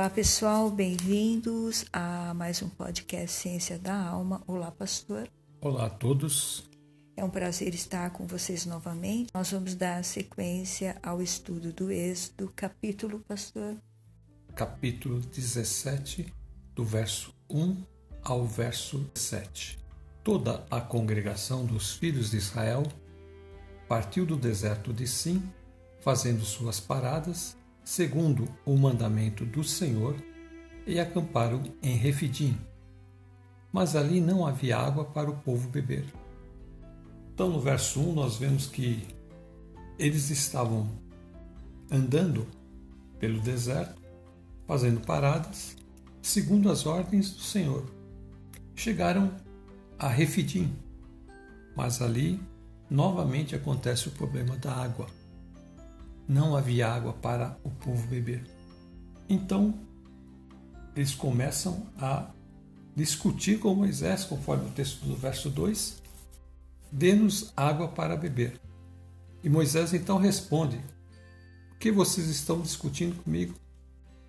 Olá pessoal, bem-vindos a mais um podcast Ciência da Alma. Olá, pastor. Olá a todos. É um prazer estar com vocês novamente. Nós vamos dar sequência ao estudo do Êxodo, capítulo, pastor. Capítulo 17, do verso 1 ao verso 7. Toda a congregação dos filhos de Israel partiu do deserto de Sim, fazendo suas paradas segundo o mandamento do Senhor, e acamparam em Refidim. Mas ali não havia água para o povo beber. Então, no verso 1, nós vemos que eles estavam andando pelo deserto, fazendo paradas, segundo as ordens do Senhor. Chegaram a Refidim, mas ali novamente acontece o problema da água não havia água para o povo beber. Então, eles começam a discutir com Moisés, conforme o texto do verso 2, dê-nos água para beber. E Moisés então responde: Por que vocês estão discutindo comigo?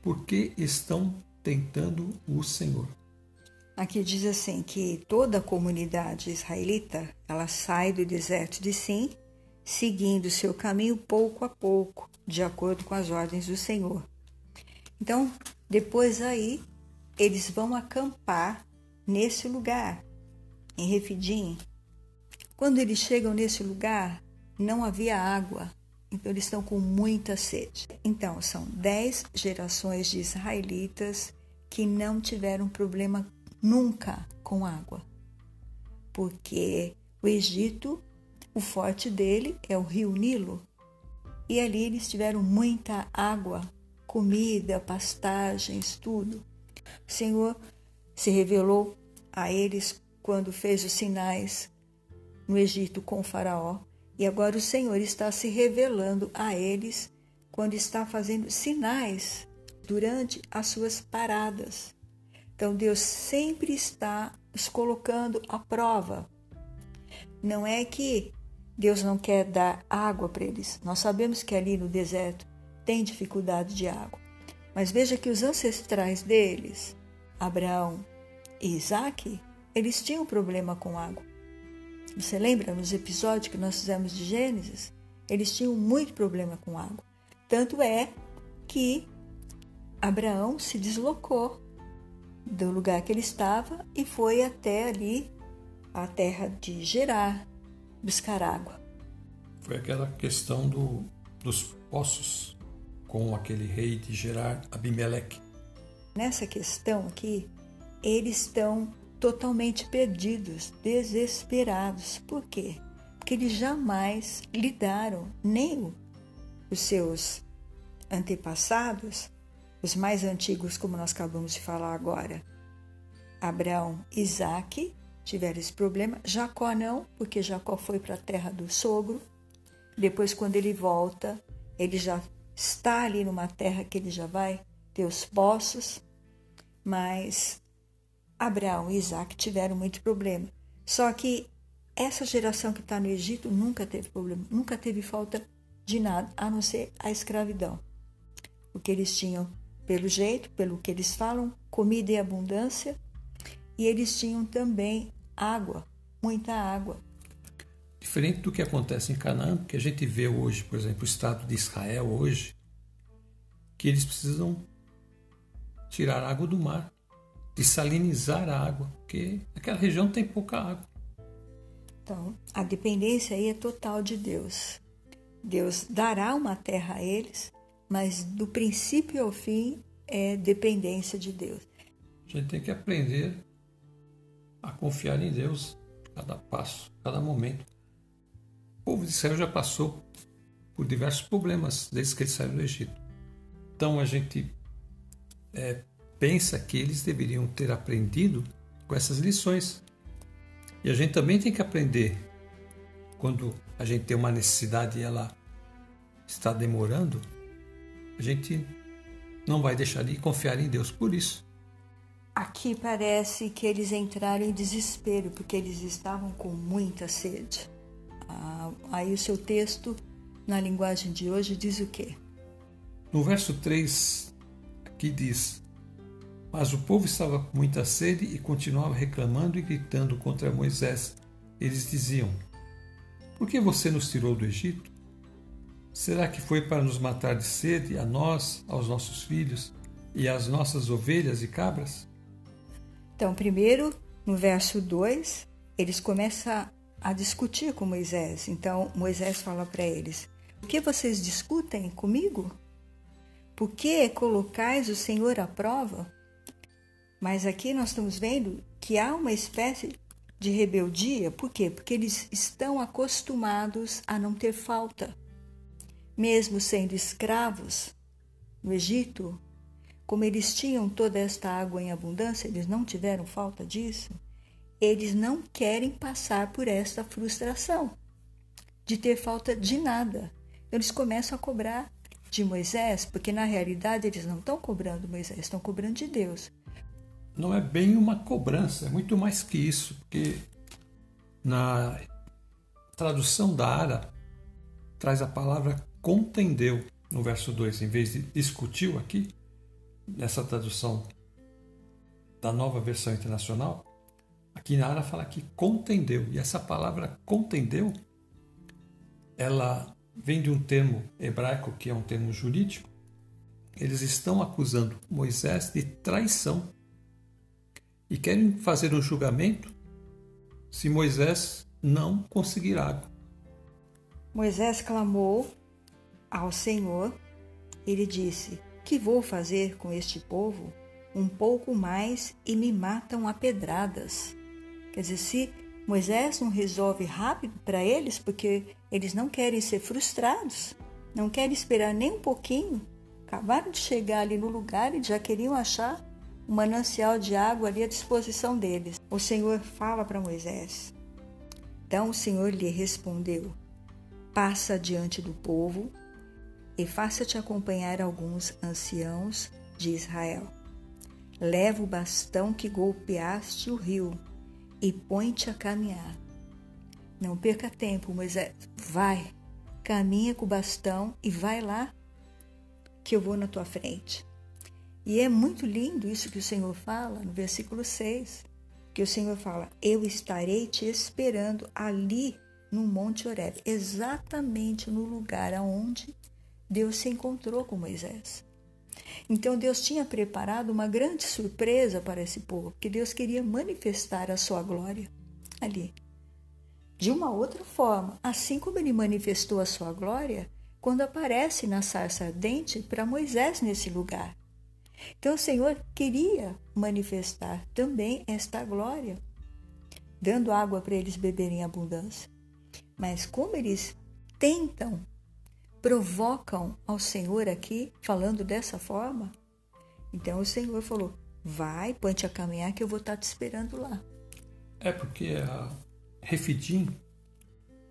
Por que estão tentando o Senhor? Aqui diz assim que toda a comunidade israelita, ela sai do deserto de Sim seguindo seu caminho pouco a pouco, de acordo com as ordens do Senhor. Então, depois aí, eles vão acampar nesse lugar, em Refidim. Quando eles chegam nesse lugar, não havia água, então eles estão com muita sede. Então, são dez gerações de israelitas que não tiveram problema nunca com água, porque o Egito o forte dele é o rio Nilo. E ali eles tiveram muita água, comida, pastagens, tudo. O Senhor se revelou a eles quando fez os sinais no Egito com o Faraó. E agora o Senhor está se revelando a eles quando está fazendo sinais durante as suas paradas. Então Deus sempre está os colocando à prova. Não é que Deus não quer dar água para eles. Nós sabemos que ali no deserto tem dificuldade de água. Mas veja que os ancestrais deles, Abraão e Isaac, eles tinham problema com água. Você lembra nos episódios que nós fizemos de Gênesis? Eles tinham muito problema com água. Tanto é que Abraão se deslocou do lugar que ele estava e foi até ali a terra de Gerar, buscar água. Foi aquela questão do, dos poços com aquele rei de Gerar, Abimeleque. Nessa questão aqui, eles estão totalmente perdidos, desesperados. Por quê? Porque eles jamais lidaram, nem os seus antepassados, os mais antigos, como nós acabamos de falar agora, Abraão, Isaac tiveram esse problema. Jacó não, porque Jacó foi para a terra do sogro. Depois, quando ele volta, ele já está ali numa terra que ele já vai ter os poços. Mas Abraão e Isaac tiveram muito problema. Só que essa geração que está no Egito nunca teve problema, nunca teve falta de nada, a não ser a escravidão. Porque eles tinham, pelo jeito, pelo que eles falam, comida e abundância, e eles tinham também água, muita água. Diferente do que acontece em Canaã, que a gente vê hoje, por exemplo, o Estado de Israel hoje, que eles precisam tirar água do mar, desalinizar a água, porque aquela região tem pouca água. Então, a dependência aí é total de Deus. Deus dará uma terra a eles, mas do princípio ao fim é dependência de Deus. A gente tem que aprender a confiar em Deus cada passo, cada momento. O povo de Israel já passou por diversos problemas desde que eles saíram do Egito. Então a gente é, pensa que eles deveriam ter aprendido com essas lições. E a gente também tem que aprender quando a gente tem uma necessidade e ela está demorando, a gente não vai deixar de confiar em Deus por isso. Aqui parece que eles entraram em desespero porque eles estavam com muita sede. Ah, aí o seu texto, na linguagem de hoje, diz o quê? No verso 3, que diz: Mas o povo estava com muita sede e continuava reclamando e gritando contra Moisés. Eles diziam: Por que você nos tirou do Egito? Será que foi para nos matar de sede, a nós, aos nossos filhos e às nossas ovelhas e cabras? Então, primeiro, no verso 2, eles começam a discutir com Moisés. Então, Moisés fala para eles: Por que vocês discutem comigo? Por que colocais o Senhor à prova? Mas aqui nós estamos vendo que há uma espécie de rebeldia. Por quê? Porque eles estão acostumados a não ter falta. Mesmo sendo escravos no Egito, como eles tinham toda esta água em abundância, eles não tiveram falta disso, eles não querem passar por esta frustração de ter falta de nada. Eles começam a cobrar de Moisés, porque na realidade eles não estão cobrando Moisés, estão cobrando de Deus. Não é bem uma cobrança, é muito mais que isso, porque na tradução da Ara traz a palavra contendeu no verso 2, em vez de discutiu aqui, nessa tradução da nova versão internacional, aqui na Ara fala que contendeu, e essa palavra contendeu, ela vem de um termo hebraico que é um termo jurídico. Eles estão acusando Moisés de traição e querem fazer um julgamento se Moisés não conseguir água. Moisés clamou ao Senhor. Ele disse: Que vou fazer com este povo? Um pouco mais e me matam a pedradas. Quer dizer, se Moisés não resolve rápido para eles, porque eles não querem ser frustrados, não querem esperar nem um pouquinho. Acabaram de chegar ali no lugar e já queriam achar um manancial de água ali à disposição deles. O Senhor fala para Moisés. Então o Senhor lhe respondeu: Passa diante do povo e faça-te acompanhar alguns anciãos de Israel. Leva o bastão que golpeaste o rio e põe-te a caminhar. Não perca tempo, Moisés. Vai, caminha com o bastão e vai lá, que eu vou na tua frente. E é muito lindo isso que o Senhor fala no versículo 6, que o Senhor fala: Eu estarei te esperando ali no Monte Horeb, exatamente no lugar aonde Deus se encontrou com Moisés. Então Deus tinha preparado uma grande surpresa para esse povo, que Deus queria manifestar a sua glória ali. De uma outra forma, assim como ele manifestou a sua glória quando aparece na sarça ardente para Moisés nesse lugar. Então o Senhor queria manifestar também esta glória, dando água para eles beberem em abundância. Mas como eles tentam provocam ao Senhor aqui, falando dessa forma? Então o Senhor falou: vai, põe-te a caminhar que eu vou estar te esperando lá. É porque a Refidim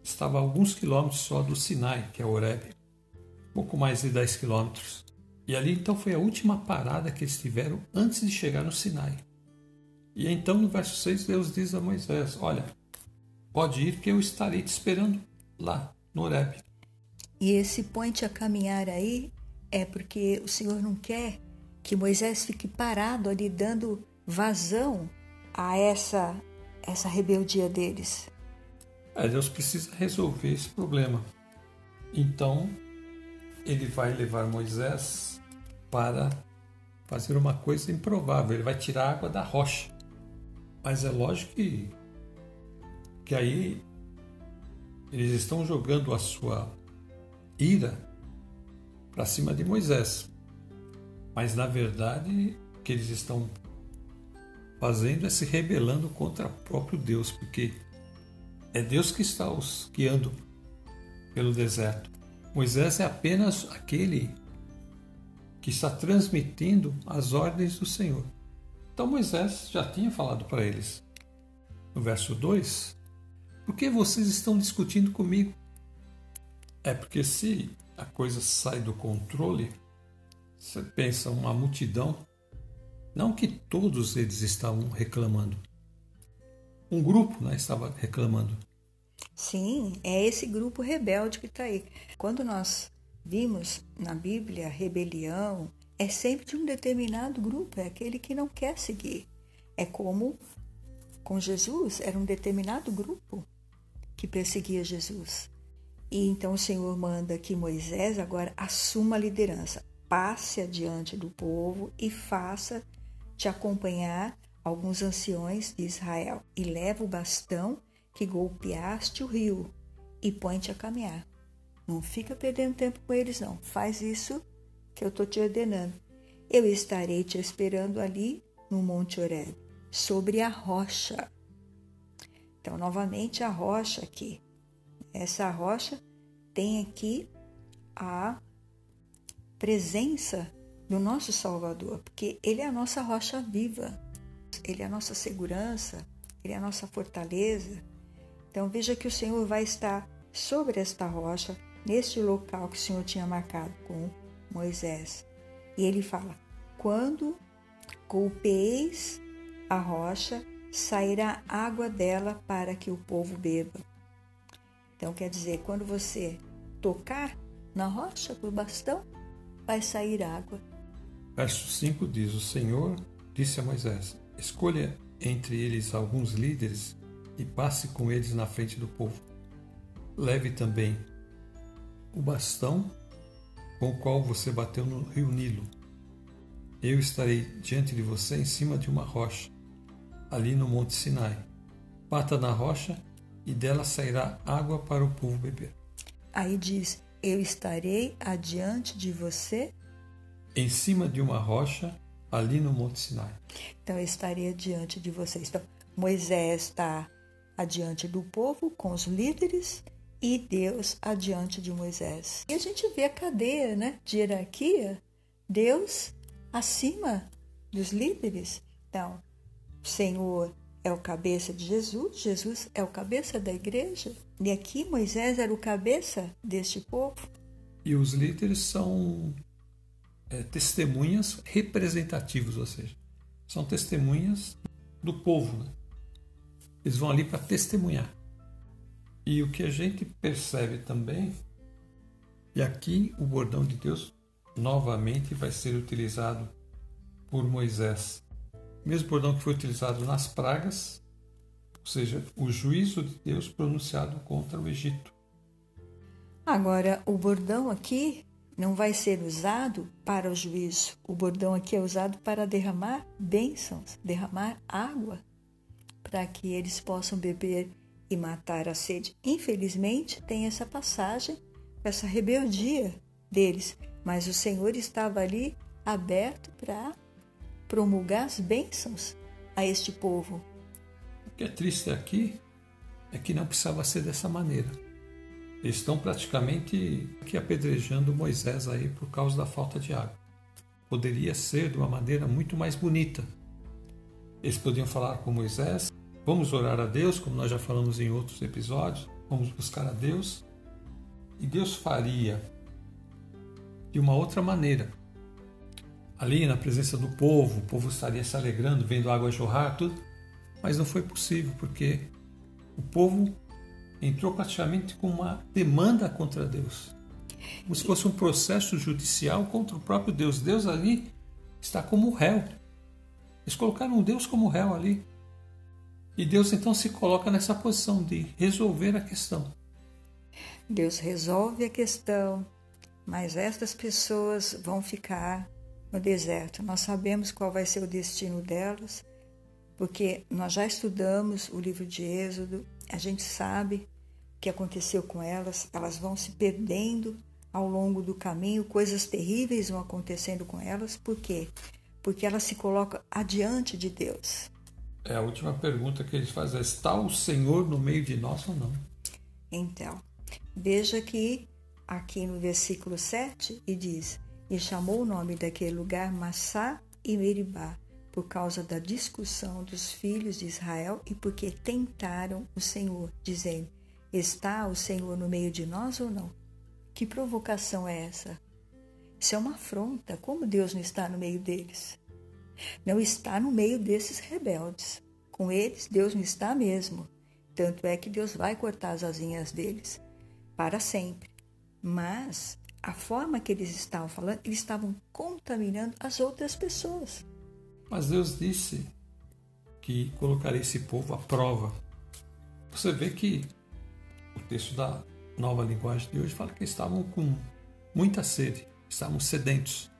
estava a alguns quilômetros só do Sinai, que é Horeb, pouco mais de 10 quilômetros. E ali então foi a última parada que eles tiveram antes de chegar no Sinai. E então no verso 6 Deus diz a Moisés: Olha, pode ir que eu estarei te esperando lá no Horeb. E esse ponte a caminhar aí é porque o Senhor não quer que Moisés fique parado ali dando vazão a essa essa rebeldia deles. É, Deus precisa resolver esse problema. Então, ele vai levar Moisés para fazer uma coisa improvável. Ele vai tirar a água da rocha. Mas é lógico que, que aí eles estão jogando a sua ira para cima de Moisés. Mas na verdade, o que eles estão fazendo é se rebelando contra o próprio Deus, porque é Deus que está os guiando pelo deserto. Moisés é apenas aquele que está transmitindo as ordens do Senhor. Então Moisés já tinha falado para eles. No verso 2: Por que vocês estão discutindo comigo? É porque se a coisa sai do controle, você pensa uma multidão, não que todos eles estavam reclamando. Um grupo né, estava reclamando. Sim, é esse grupo rebelde que está aí. Quando nós vimos na Bíblia rebelião é sempre de um determinado grupo, é aquele que não quer seguir. É como com Jesus, era um determinado grupo que perseguia Jesus. E então o Senhor manda que Moisés agora assuma a liderança, passe adiante do povo e faça te acompanhar alguns anciões de Israel e leva o bastão que golpeaste o rio e põe-te a caminhar. Não fica perdendo tempo com eles, não. Faz isso que eu estou te ordenando. Eu estarei te esperando ali no Monte Oreb, sobre a rocha. Então, novamente, a rocha aqui. Essa rocha tem aqui a presença do nosso Salvador, porque Ele é a nossa rocha viva, Ele é a nossa segurança, Ele é a nossa fortaleza. Então, veja que o Senhor vai estar sobre esta rocha, neste local que o Senhor tinha marcado com Moisés. E ele fala: Quando golpeeis a rocha, sairá água dela para que o povo beba. Então, quer dizer, quando você tocar na rocha por bastão, vai sair água. Verso 5 diz: O Senhor disse a Moisés: Escolha entre eles alguns líderes e passe com eles na frente do povo. Leve também o bastão com o qual você bateu no rio Nilo. Eu estarei diante de você em cima de uma rocha, ali no Monte Sinai. Bata na rocha e dela sairá água para o povo beber. Aí diz: Eu estarei adiante de você. Em cima de uma rocha, ali no Monte Sinai. Então eu estarei diante de vocês. Então, Moisés está adiante do povo com os líderes e Deus adiante de Moisés. E a gente vê a cadeia né, de hierarquia, Deus acima dos líderes. Então, Senhor é o cabeça de Jesus, Jesus é o cabeça da igreja, e aqui Moisés era o cabeça deste povo. E os líderes são é, testemunhas representativas, ou seja, são testemunhas do povo. Né? Eles vão ali para testemunhar. E o que a gente percebe também, e aqui o bordão de Deus novamente vai ser utilizado por Moisés. Mesmo bordão que foi utilizado nas pragas, ou seja, o juízo de Deus pronunciado contra o Egito. Agora, o bordão aqui não vai ser usado para o juízo. O bordão aqui é usado para derramar bênçãos, derramar água, para que eles possam beber e matar a sede. Infelizmente, tem essa passagem, essa rebeldia deles, mas o Senhor estava ali aberto para promulgar as bênçãos a este povo. O que é triste aqui é que não precisava ser dessa maneira. Eles estão praticamente aqui apedrejando Moisés aí por causa da falta de água. Poderia ser de uma maneira muito mais bonita. Eles podiam falar com Moisés, Vamos orar a Deus, como nós já falamos em outros episódios. Vamos buscar a Deus. E Deus faria de uma outra maneira. Ali na presença do povo, o povo estaria se alegrando, vendo a água jorrar, tudo. Mas não foi possível, porque o povo entrou praticamente com uma demanda contra Deus. Como se fosse um processo judicial contra o próprio Deus. Deus ali está como réu. Eles colocaram Deus como réu ali. E Deus então se coloca nessa posição de resolver a questão. Deus resolve a questão, mas estas pessoas vão ficar no deserto. Nós sabemos qual vai ser o destino delas, porque nós já estudamos o livro de Êxodo, a gente sabe o que aconteceu com elas, elas vão se perdendo ao longo do caminho, coisas terríveis vão acontecendo com elas, por quê? Porque elas se colocam adiante de Deus. É a última pergunta que eles fazem: está o Senhor no meio de nós ou não? Então, veja que aqui no versículo 7 e diz: E chamou o nome daquele lugar Massá e Meribá, por causa da discussão dos filhos de Israel e porque tentaram o Senhor, dizendo: Está o Senhor no meio de nós ou não? Que provocação é essa? Isso é uma afronta. Como Deus não está no meio deles? não está no meio desses rebeldes. Com eles, Deus não está mesmo. Tanto é que Deus vai cortar as asinhas deles para sempre. Mas a forma que eles estavam falando, eles estavam contaminando as outras pessoas. Mas Deus disse que colocaria esse povo à prova. Você vê que o texto da nova linguagem de hoje fala que estavam com muita sede, estavam sedentos.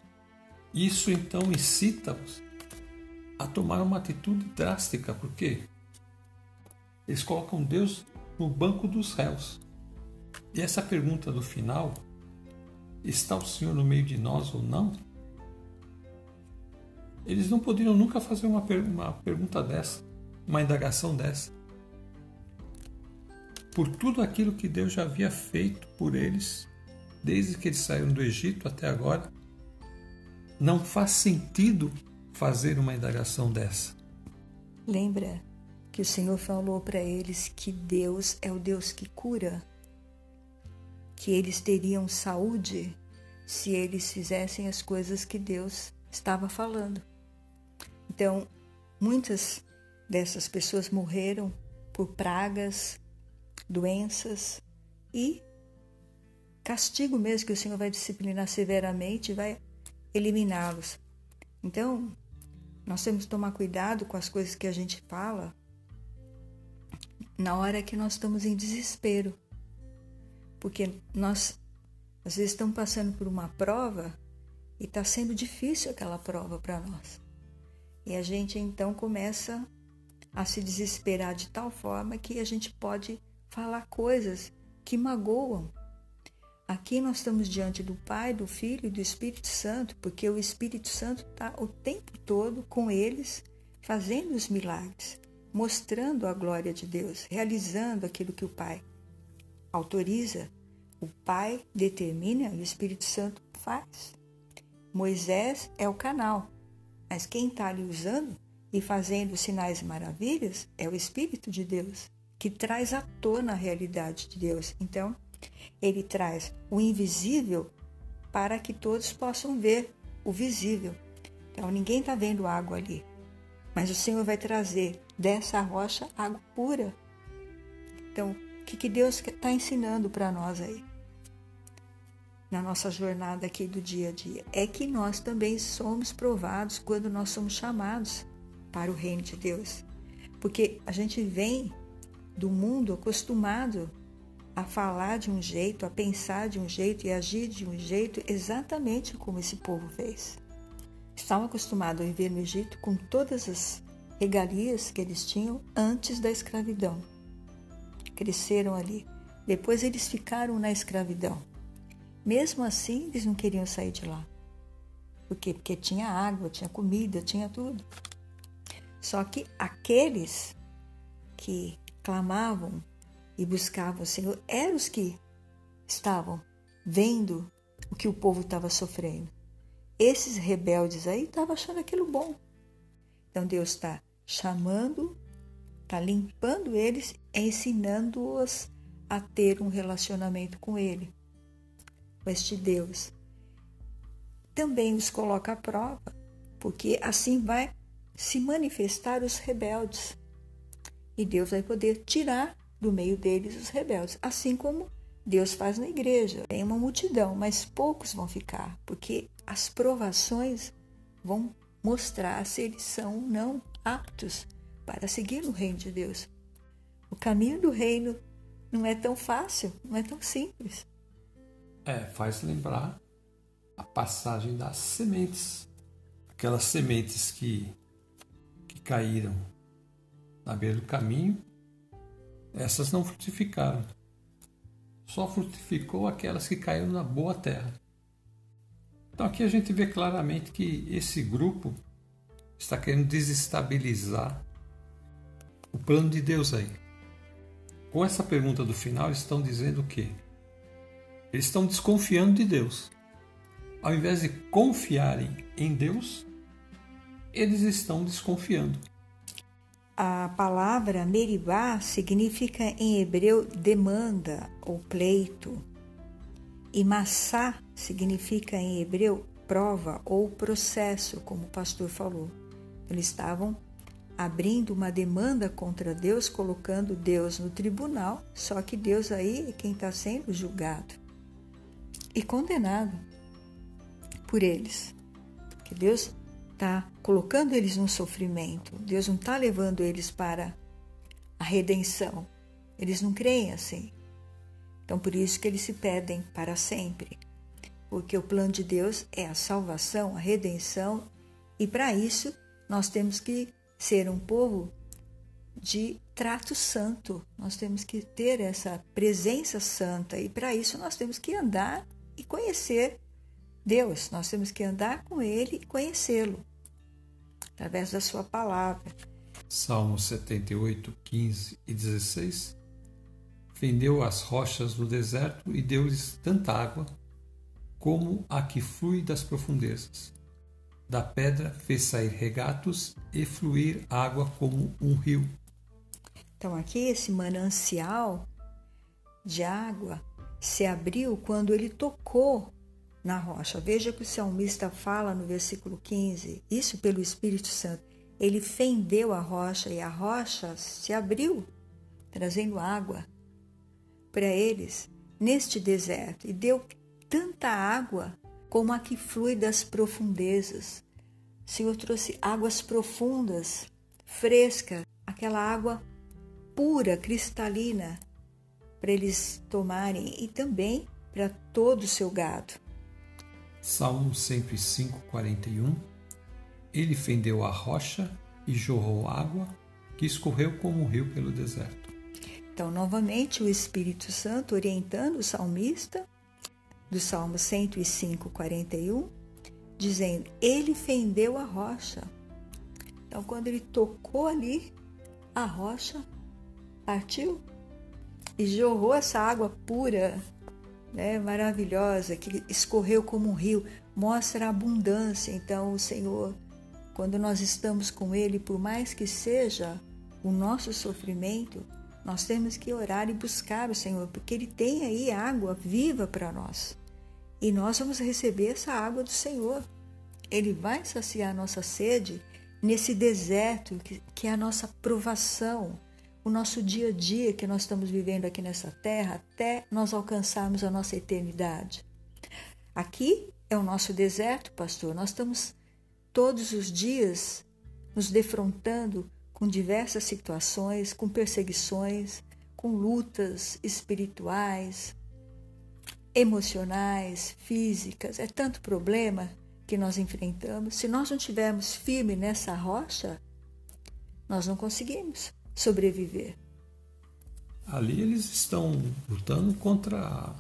Isso então incita-os a tomar uma atitude drástica, porque eles colocam Deus no banco dos réus. E essa pergunta do final, está o Senhor no meio de nós ou não? Eles não poderiam nunca fazer uma, per uma pergunta dessa, uma indagação dessa. Por tudo aquilo que Deus já havia feito por eles, desde que eles saíram do Egito até agora, não faz sentido fazer uma indagação dessa. Lembra que o Senhor falou para eles que Deus é o Deus que cura, que eles teriam saúde se eles fizessem as coisas que Deus estava falando. Então, muitas dessas pessoas morreram por pragas, doenças e castigo mesmo que o Senhor vai disciplinar severamente e vai eliminá-los. Então, nós temos que tomar cuidado com as coisas que a gente fala na hora que nós estamos em desespero. Porque nós, às vezes, estamos passando por uma prova e está sendo difícil aquela prova para nós. E a gente então começa a se desesperar de tal forma que a gente pode falar coisas que magoam. Aqui nós estamos diante do Pai, do Filho e do Espírito Santo, porque o Espírito Santo está o tempo todo com eles, fazendo os milagres, mostrando a glória de Deus, realizando aquilo que o Pai autoriza. O Pai determina e o Espírito Santo faz. Moisés é o canal, mas quem está ali usando e fazendo sinais e maravilhas é o Espírito de Deus, que traz à tona a realidade de Deus. Então, ele traz o invisível para que todos possam ver o visível. Então, ninguém está vendo água ali, mas o Senhor vai trazer dessa rocha água pura. Então, que, que Deus está ensinando para nós aí? na nossa jornada aqui do dia a dia é que nós também somos provados quando nós somos chamados para o reino de Deus. Porque a gente vem do mundo acostumado a falar de um jeito, a pensar de um jeito e agir de um jeito exatamente como esse povo fez. Estavam acostumados a viver no Egito com todas as regalias que eles tinham antes da escravidão. Cresceram ali. Depois eles ficaram na escravidão. Mesmo assim, eles não queriam sair de lá. Por quê? Porque tinha água, tinha comida, tinha tudo. Só que aqueles que clamavam e buscavam o Senhor eram os que estavam vendo o que o povo estava sofrendo. Esses rebeldes aí estavam achando aquilo bom. Então Deus está chamando, está limpando eles, ensinando-os a ter um relacionamento com Ele com este Deus. Também os coloca à prova, porque assim vai se manifestar os rebeldes. E Deus vai poder tirar do meio deles os rebeldes, assim como Deus faz na igreja. Tem uma multidão, mas poucos vão ficar, porque as provações vão mostrar se eles são ou não aptos para seguir no reino de Deus. O caminho do reino não é tão fácil, não é tão simples. É, faz lembrar a passagem das sementes. Aquelas sementes que, que caíram na beira do caminho, essas não frutificaram. Só frutificou aquelas que caíram na boa terra. Então aqui a gente vê claramente que esse grupo está querendo desestabilizar o plano de Deus aí. Com essa pergunta do final, estão dizendo o quê? Eles estão desconfiando de Deus. Ao invés de confiarem em Deus, eles estão desconfiando. A palavra meribá significa em hebreu demanda ou pleito. E massá significa em hebreu prova ou processo, como o pastor falou. Eles estavam abrindo uma demanda contra Deus, colocando Deus no tribunal, só que Deus aí é quem está sendo julgado. e condenado por eles. Que Deus está colocando eles no sofrimento. Deus não está levando eles para a redenção. Eles não creem assim. Então, por isso que eles se pedem para sempre. Porque o plano de Deus é a salvação, a redenção, e para isso nós temos que ser um povo de trato santo. Nós temos que ter essa presença santa e para isso nós temos que andar e conhecer Deus. Nós temos que andar com Ele e conhecê-lo através da Sua palavra. Salmos 78, 15 e 16 Fendeu as rochas do deserto e deu-lhes tanta água como a que flui das profundezas. Da pedra fez sair regatos e fluir água como um rio. Então, aqui esse manancial de água se abriu quando ele tocou na rocha. Veja que o salmista fala no versículo 15, isso pelo Espírito Santo. Ele fendeu a rocha e a rocha se abriu, trazendo água para eles neste deserto e deu tanta água como a que flui das profundezas. O Senhor trouxe águas profundas, frescas, aquela água pura, cristalina, para eles tomarem e também para todo o seu gado. Salmo 105, 41 Ele fendeu a rocha e jorrou água que escorreu como um rio pelo deserto. Então, novamente, o Espírito Santo orientando o salmista, do Salmo 105, 41, dizendo: Ele fendeu a rocha. Então, quando ele tocou ali, a rocha partiu e jorrou essa água pura, né, maravilhosa, que escorreu como um rio, mostra a abundância. Então, o Senhor, quando nós estamos com Ele, por mais que seja o nosso sofrimento, nós temos que orar e buscar o Senhor, porque Ele tem aí água viva para nós. E nós vamos receber essa água do Senhor. Ele vai saciar a nossa sede nesse deserto que, é a nossa provação, o nosso dia a dia que nós estamos vivendo aqui nessa terra até nós alcançarmos a nossa eternidade. Aqui é o nosso deserto, pastor. Nós estamos todos os dias nos defrontando com diversas situações, com perseguições, com lutas espirituais, emocionais, físicas. É tanto problema que nós enfrentamos. Se nós não estivermos firmes nessa rocha, nós não conseguimos sobreviver. Ali eles estão lutando contra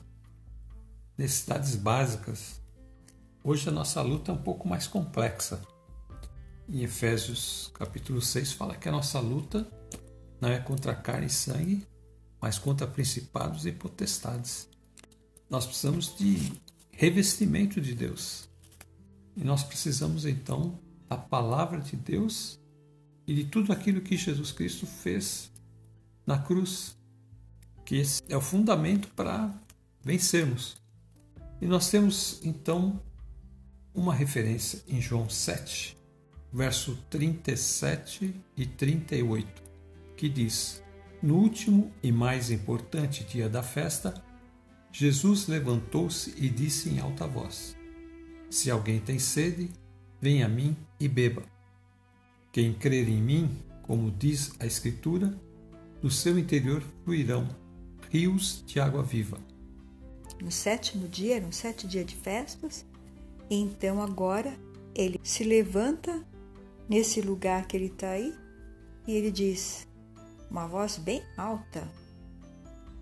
necessidades básicas. Hoje a nossa luta é um pouco mais complexa. Em Efésios capítulo 6 fala que a nossa luta não é contra carne e sangue, mas contra principados e potestades. Nós precisamos de revestimento de Deus. E nós precisamos então da palavra de Deus e de tudo aquilo que Jesus Cristo fez na cruz, que esse é o fundamento para vencermos. E nós temos então uma referência em João 7, verso 37 e 38, que diz: No último e mais importante dia da festa, Jesus levantou-se e disse em alta voz: Se alguém tem sede, venha a mim e beba. Quem crer em mim, como diz a Escritura, do seu interior fluirão rios de água viva. No sétimo dia, eram sete dias de festas, então agora ele se levanta nesse lugar que ele está aí e ele diz, uma voz bem alta,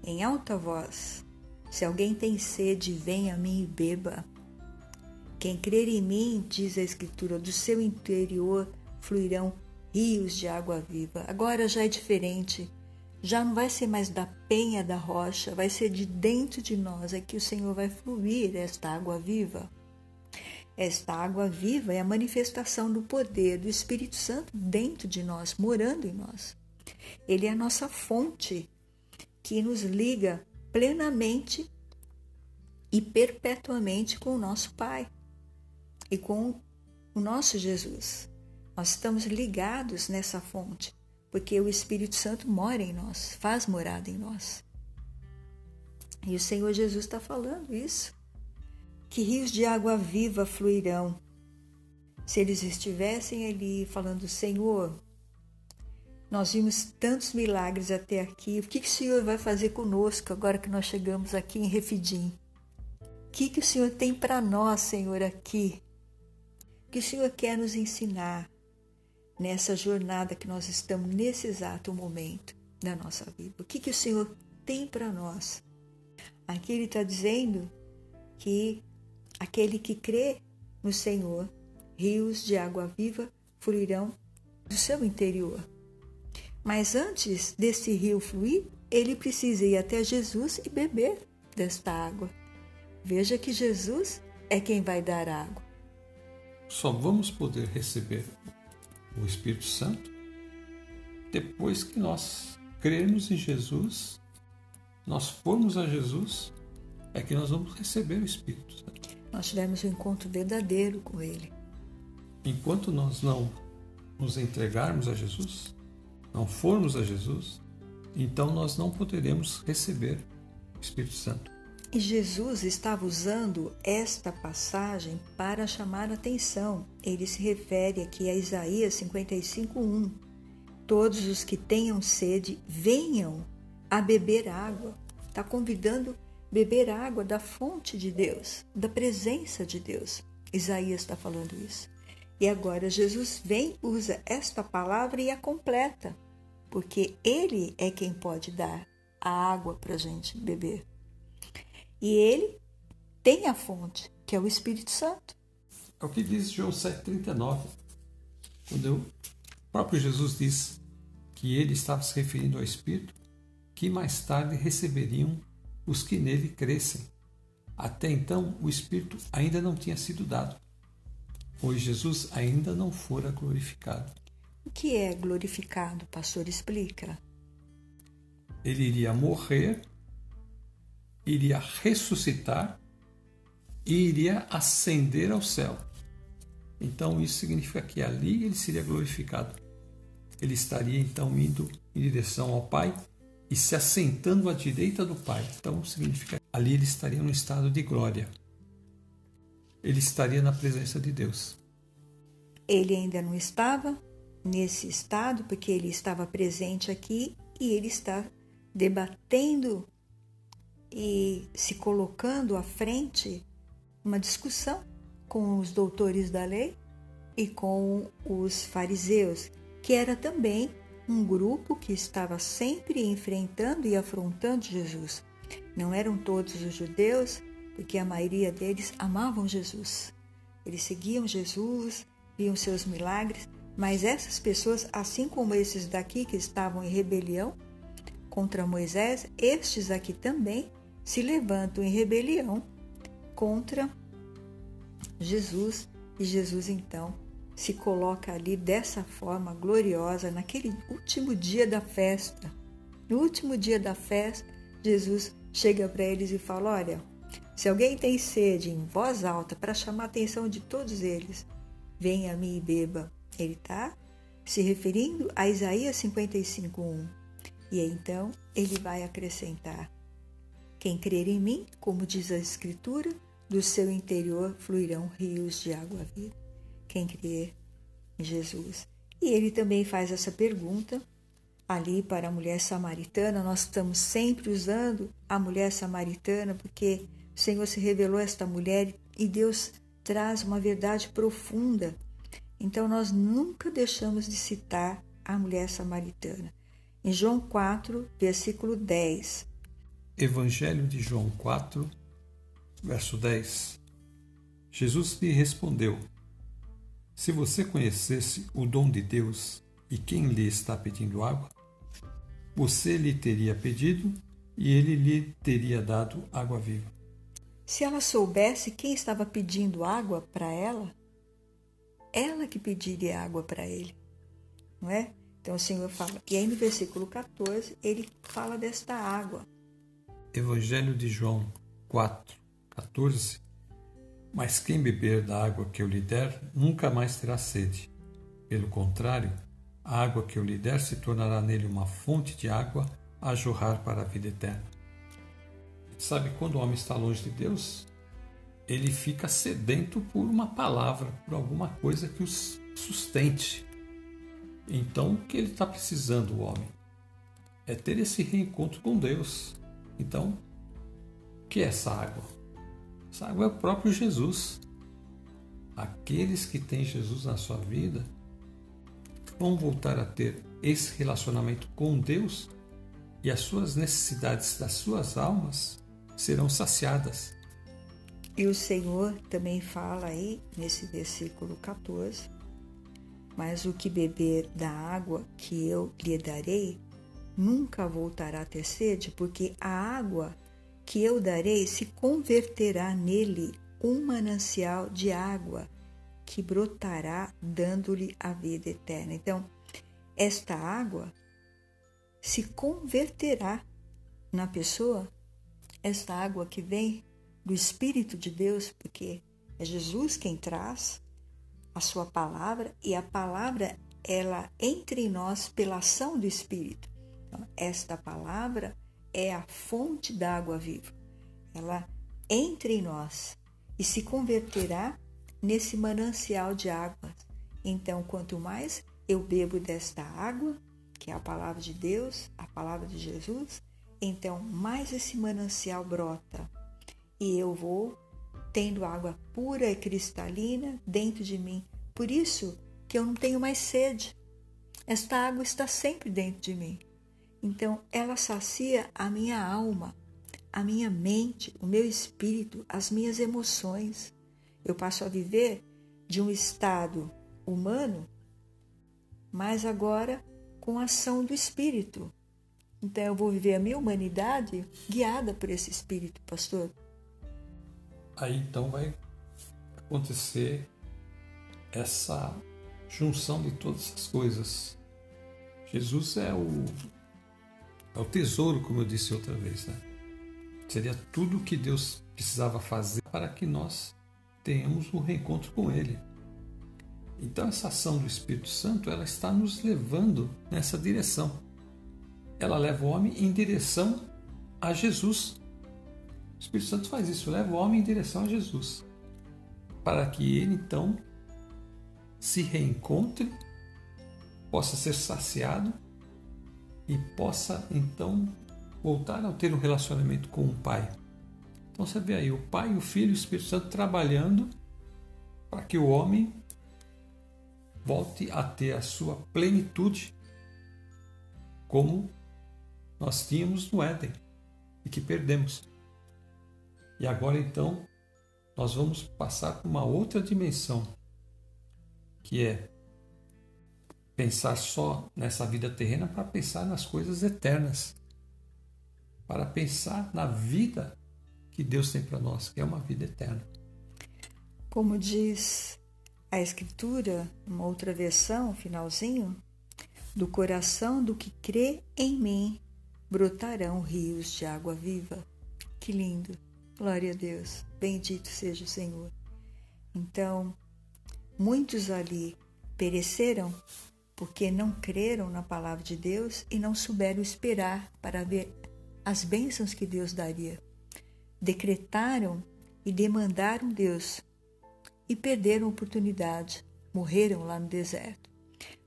em alta voz: Se alguém tem sede, venha a mim e beba. Quem crer em mim, diz a Escritura, do seu interior fluirão rios de água viva. Agora já é diferente. Já não vai ser mais da penha da rocha, vai ser de dentro de nós é que o Senhor vai fluir esta água viva. Esta água viva é a manifestação do poder do Espírito Santo dentro de nós, morando em nós. Ele é a nossa fonte que nos liga plenamente e perpetuamente com o nosso Pai e com o nosso Jesus. Nós estamos ligados nessa fonte, porque o Espírito Santo mora em nós, faz morada em nós. E o Senhor Jesus está falando isso que rios de água viva fluirão. Se eles estivessem ali falando, Senhor, nós vimos tantos milagres até aqui, o que, que o Senhor vai fazer conosco agora que nós chegamos aqui em Refidim? O que, que o Senhor tem para nós, Senhor, aqui? O que o Senhor quer nos ensinar nessa jornada que nós estamos nesse exato momento da nossa vida? O que, que o Senhor tem para nós? Aqui ele está dizendo que aquele que crê no Senhor, rios de água viva fluirão do seu interior. Mas antes desse rio fluir, ele precisa ir até Jesus e beber desta água. Veja que Jesus é quem vai dar água. Só vamos poder receber o Espírito Santo depois que nós crermos em Jesus, nós formos a Jesus, é que nós vamos receber o Espírito Santo. Nós tivemos um encontro verdadeiro com Ele. Enquanto nós não nos entregarmos a Jesus, não formos a Jesus, então nós não poderemos receber o Espírito Santo. E Jesus estava usando esta passagem para chamar a atenção. Ele se refere aqui a Isaías 55:1. Todos os que tenham sede, venham a beber água. Está convidando beber água da fonte de Deus, da presença de Deus. Isaías está falando isso. E agora Jesus vem, usa esta palavra e a completa, porque Ele é quem pode dar a água para a gente beber. E Ele tem a fonte, que é o Espírito Santo. É o que diz João 7,39, quando o próprio Jesus diz que ele estava se referindo ao Espírito, que mais tarde receberiam os que nele crescem. Até então, o Espírito ainda não tinha sido dado pois Jesus ainda não fora glorificado. O que é glorificado, pastor? Explica. Ele iria morrer, iria ressuscitar e iria ascender ao céu. Então isso significa que ali ele seria glorificado. Ele estaria então indo em direção ao Pai e se assentando à direita do Pai. Então significa ali ele estaria no estado de glória ele estaria na presença de Deus. Ele ainda não estava nesse estado, porque ele estava presente aqui e ele está debatendo e se colocando à frente uma discussão com os doutores da lei e com os fariseus, que era também um grupo que estava sempre enfrentando e afrontando Jesus. Não eram todos os judeus, porque a maioria deles amavam Jesus. Eles seguiam Jesus, viam seus milagres, mas essas pessoas, assim como esses daqui que estavam em rebelião contra Moisés, estes aqui também se levantam em rebelião contra Jesus e Jesus então se coloca ali dessa forma gloriosa naquele último dia da festa. No último dia da festa, Jesus chega para eles e fala: Olha, se alguém tem sede em voz alta para chamar a atenção de todos eles, venha a mim e beba. Ele está se referindo a Isaías 55:1. E então ele vai acrescentar: Quem crer em mim, como diz a Escritura, do seu interior fluirão rios de água viva. Quem crer em Jesus. E ele também faz essa pergunta ali para a mulher samaritana. Nós estamos sempre usando a mulher samaritana porque o Senhor se revelou a esta mulher e Deus traz uma verdade profunda. Então nós nunca deixamos de citar a mulher samaritana. Em João 4, versículo 10. Evangelho de João 4, verso 10. Jesus lhe respondeu: Se você conhecesse o dom de Deus e quem lhe está pedindo água, você lhe teria pedido e ele lhe teria dado água viva. Se ela soubesse quem estava pedindo água para ela, ela que pediria água para ele, não é? Então o Senhor fala, e aí no versículo 14 ele fala desta água. Evangelho de João 4, 14 Mas quem beber da água que eu lhe der nunca mais terá sede. Pelo contrário, a água que eu lhe der se tornará nele uma fonte de água a jorrar para a vida eterna. Sabe quando o homem está longe de Deus? ele fica sedento por uma palavra, por alguma coisa que os sustente. Então, o que ele está precisando, o homem? É ter esse reencontro com Deus. Então, o que é essa água? Água é o próprio Jesus. Aqueles que têm Jesus na sua vida vão voltar a ter esse relacionamento com Deus e as suas necessidades das suas almas serão saciadas. E o Senhor também fala aí nesse versículo 14: Mas o que beber da água que eu lhe darei nunca voltará a ter sede, porque a água que eu darei se converterá nele um manancial de água que brotará, dando-lhe a vida eterna. Então, esta água se converterá na pessoa, esta água que vem do Espírito de Deus, porque é Jesus quem traz a sua palavra e a palavra ela entra em nós pela ação do Espírito. Então, esta palavra é a fonte da água viva. Ela entra em nós e se converterá nesse manancial de águas. Então, quanto mais eu bebo desta água, que é a palavra de Deus, a palavra de Jesus, então mais esse manancial brota e eu vou tendo água pura e cristalina dentro de mim. Por isso que eu não tenho mais sede. Esta água está sempre dentro de mim. Então, ela sacia a minha alma, a minha mente, o meu espírito, as minhas emoções. Eu passo a viver de um estado humano, mas agora com a ação do espírito. Então, eu vou viver a minha humanidade guiada por esse espírito, pastor. Aí então vai acontecer essa junção de todas essas coisas. Jesus é o é o tesouro, como eu disse outra vez, né? Seria tudo o que Deus precisava fazer para que nós tenhamos um reencontro com Ele. Então essa ação do Espírito Santo ela está nos levando nessa direção. Ela leva o homem em direção a Jesus. O Espírito Santo faz isso, leva o homem em direção a Jesus, para que ele então se reencontre, possa ser saciado e possa então voltar a ter um relacionamento com o Pai. Então você vê aí o Pai, o Filho e o Espírito Santo trabalhando para que o homem volte a ter a sua plenitude como nós tínhamos no Éden e que perdemos. E agora então nós vamos passar por uma outra dimensão, que é pensar só nessa vida terrena para pensar nas coisas eternas, para pensar na vida que Deus tem para nós, que é uma vida eterna. Como diz a Escritura, uma outra versão, finalzinho, do coração do que crê em mim brotarão rios de água viva. Que lindo! Glória a Deus, bendito seja o Senhor. Então, muitos ali pereceram porque não creram na palavra de Deus e não souberam esperar para ver as bênçãos que Deus daria. Decretaram e demandaram Deus e perderam a oportunidade, morreram lá no deserto.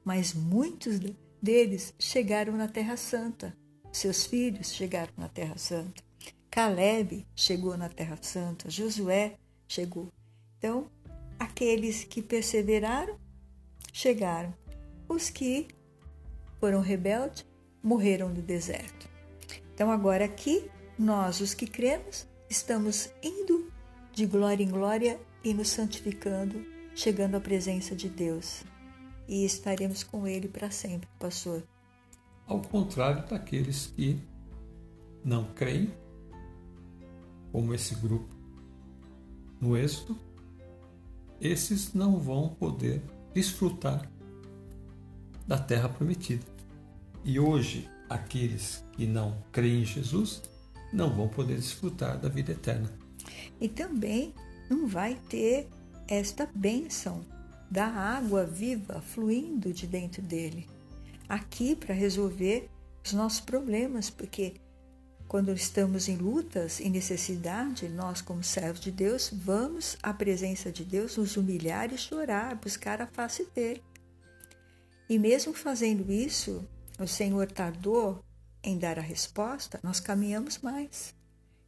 Mas muitos deles chegaram na Terra Santa, seus filhos chegaram na Terra Santa. Caleb chegou na Terra Santa, Josué chegou. Então, aqueles que perseveraram chegaram. Os que foram rebeldes morreram no deserto. Então, agora aqui, nós, os que cremos, estamos indo de glória em glória e nos santificando, chegando à presença de Deus. E estaremos com Ele para sempre, pastor. Ao contrário daqueles que não creem, como esse grupo no Êxodo, esses não vão poder desfrutar da terra prometida. E hoje, aqueles que não creem em Jesus não vão poder desfrutar da vida eterna. E também não vai ter esta bênção da água viva fluindo de dentro dele, aqui para resolver os nossos problemas, porque Quando estamos em lutas e necessidade, nós, como servos de Deus, vamos à presença de Deus, nos humilhar e chorar, buscar a face dele. E mesmo fazendo isso, o Senhor tardou em dar a resposta, nós caminhamos mais.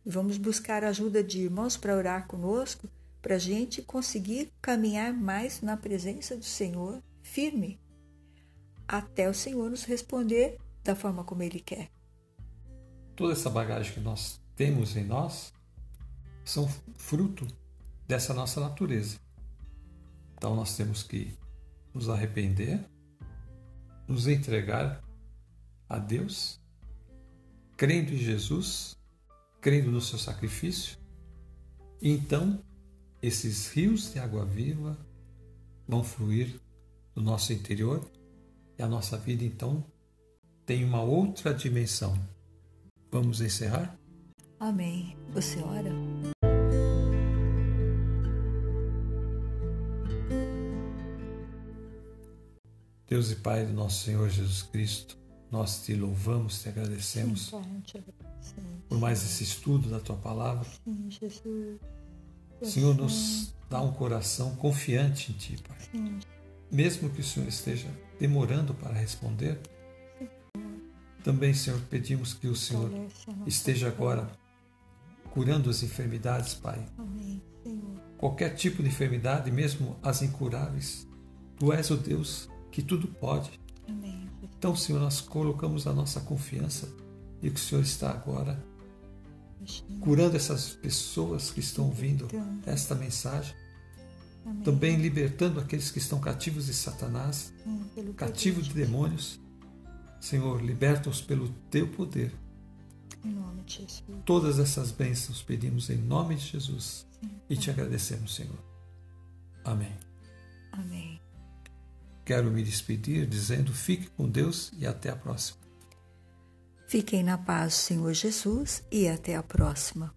E vamos buscar a ajuda de irmãos para orar conosco, para a gente conseguir caminhar mais na presença do Senhor, firme, até o Senhor nos responder da forma como Ele quer. Toda essa bagagem que nós temos em nós são fruto dessa nossa natureza. Então nós temos que nos arrepender, nos entregar a Deus, crendo em Jesus, crendo no seu sacrifício, e então esses rios de água viva vão fluir no nosso interior e a nossa vida então tem uma outra dimensão. Vamos encerrar? Amém. Você ora? Deus e Pai do nosso Senhor Jesus Cristo, nós te louvamos, te agradecemos por mais esse estudo da tua palavra. Senhor, nos dá um coração confiante em ti, Pai. Mesmo que o Senhor esteja demorando para responder, também, Senhor, pedimos que o Senhor esteja agora curando as enfermidades, Pai. Qualquer tipo de enfermidade, mesmo as incuráveis. Tu és o Deus que tudo pode. Amém. Então, Senhor, nós colocamos a nossa confiança e que o Senhor está agora curando essas pessoas que estão ouvindo esta mensagem. Amém. Também libertando aqueles que estão cativos de Satanás, Sim, cativos de demônios. Senhor, liberta-os pelo teu poder. Em nome de Jesus. Todas essas bênçãos pedimos em nome de Jesus Sim. e te agradecemos, Senhor. Amém. Amém. Quero me despedir dizendo: fique com Deus e até a próxima. Fiquem na paz, Senhor Jesus, e até a próxima.